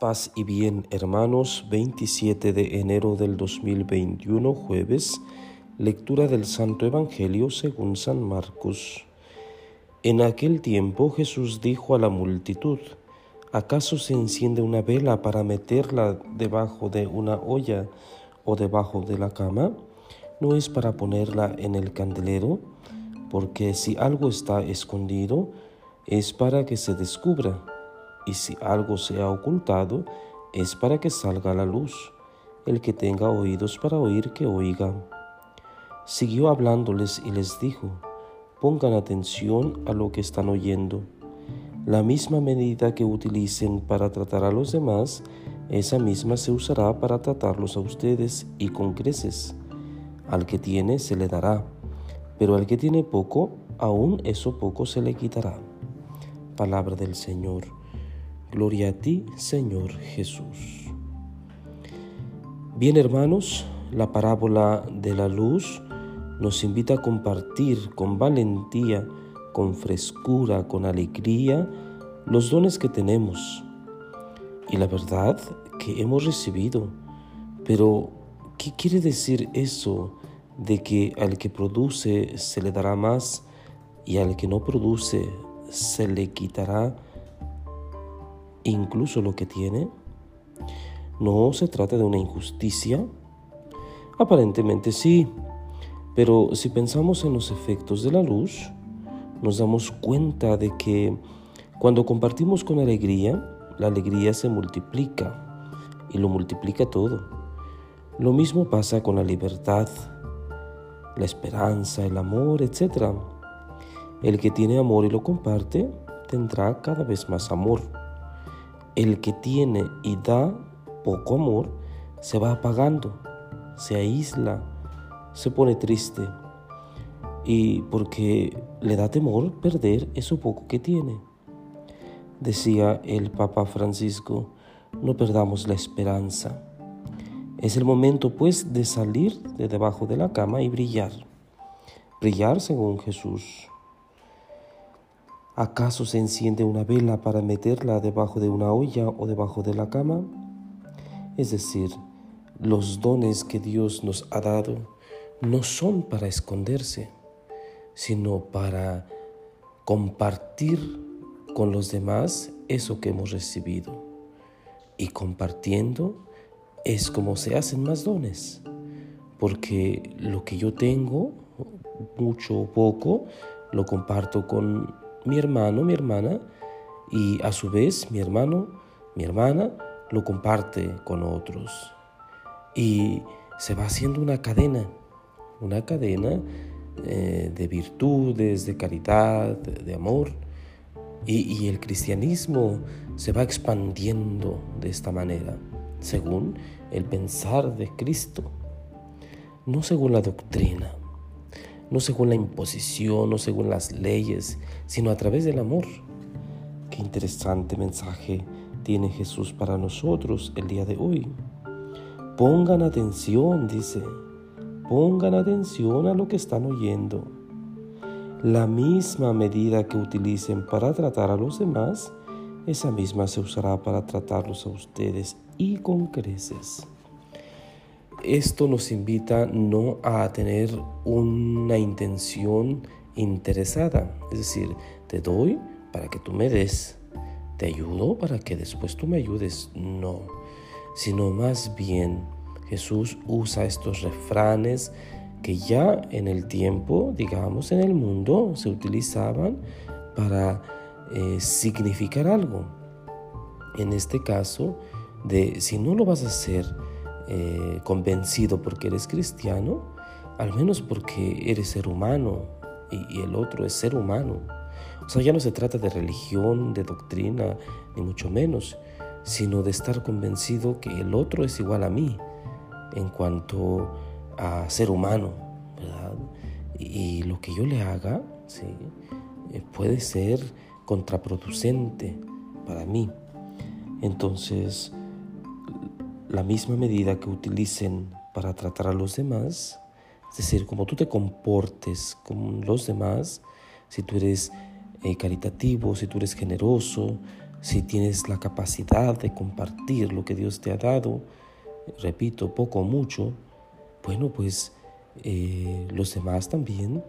Paz y bien, hermanos, 27 de enero del 2021, jueves, lectura del Santo Evangelio según San Marcos. En aquel tiempo Jesús dijo a la multitud, ¿acaso se enciende una vela para meterla debajo de una olla o debajo de la cama? ¿No es para ponerla en el candelero? Porque si algo está escondido, es para que se descubra y si algo se ha ocultado, es para que salga a la luz. El que tenga oídos para oír, que oiga. Siguió hablándoles y les dijo, pongan atención a lo que están oyendo. La misma medida que utilicen para tratar a los demás, esa misma se usará para tratarlos a ustedes y con creces. Al que tiene se le dará, pero al que tiene poco, aún eso poco se le quitará. Palabra del Señor. Gloria a ti, Señor Jesús. Bien hermanos, la parábola de la luz nos invita a compartir con valentía, con frescura, con alegría los dones que tenemos y la verdad que hemos recibido. Pero, ¿qué quiere decir eso de que al que produce se le dará más y al que no produce se le quitará? Incluso lo que tiene? ¿No se trata de una injusticia? Aparentemente sí, pero si pensamos en los efectos de la luz, nos damos cuenta de que cuando compartimos con alegría, la alegría se multiplica y lo multiplica todo. Lo mismo pasa con la libertad, la esperanza, el amor, etc. El que tiene amor y lo comparte tendrá cada vez más amor. El que tiene y da poco amor se va apagando, se aísla, se pone triste y porque le da temor perder eso poco que tiene. Decía el Papa Francisco, no perdamos la esperanza. Es el momento pues de salir de debajo de la cama y brillar. Brillar según Jesús. ¿Acaso se enciende una vela para meterla debajo de una olla o debajo de la cama? Es decir, los dones que Dios nos ha dado no son para esconderse, sino para compartir con los demás eso que hemos recibido. Y compartiendo es como se hacen más dones, porque lo que yo tengo, mucho o poco, lo comparto con mi hermano, mi hermana, y a su vez mi hermano, mi hermana, lo comparte con otros. Y se va haciendo una cadena, una cadena eh, de virtudes, de caridad, de, amor. Y, y el cristianismo se va expandiendo de esta manera, según el pensar de Cristo, no según la doctrina no según la imposición, no según las leyes, sino a través del amor. Qué interesante mensaje tiene Jesús para nosotros el día de hoy. Pongan atención, dice, pongan atención a lo que están oyendo. La misma medida que utilicen para tratar a los demás, esa misma se usará para tratarlos a ustedes y con creces esto nos invita no a tener una intención interesada, es decir, te doy para que tú me des, te ayudo para que después tú me ayudes, no, sino más bien Jesús usa estos refranes que ya en el tiempo, digamos, en el mundo se utilizaban para eh, significar algo. En este caso, de si no lo vas a hacer, eh, convencido porque eres cristiano, al menos porque eres ser humano y, el otro es ser humano. O sea, ya no se trata de religión, de doctrina, ni mucho menos, sino de estar convencido que el otro es igual a mí en cuanto a ser humano, ¿verdad? Y, lo que yo le haga, ¿sí? Eh, puede ser contraproducente para mí. Entonces, la misma medida que utilicen para tratar a los demás, es decir, como tú te comportes con los demás, si tú eres eh, caritativo, si tú eres generoso, si tienes la capacidad de compartir lo que Dios te ha dado, repito, poco o mucho, bueno, pues eh, los demás también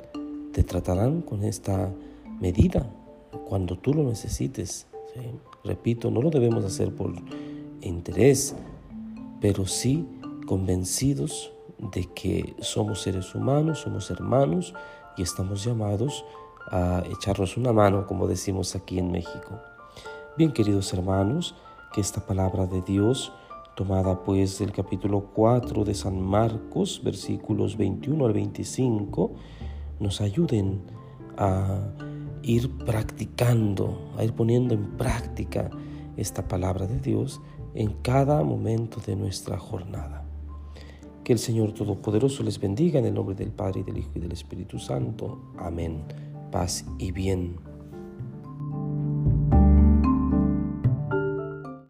te tratarán con esta medida cuando tú lo necesites. Repito, no lo debemos hacer por interés, pero sí convencidos de que somos seres humanos, somos hermanos y estamos llamados a echarnos una mano, como decimos aquí en México. Bien, queridos hermanos, que esta palabra de Dios, tomada pues del capítulo 4 de San Marcos, versículos 21 al 25, nos ayuden a ir practicando, a ir poniendo en práctica esta palabra de Dios en cada momento de nuestra jornada. Que el Señor Todopoderoso les bendiga en el nombre del Padre, y del Hijo y del Espíritu Santo. Amén. Paz y bien.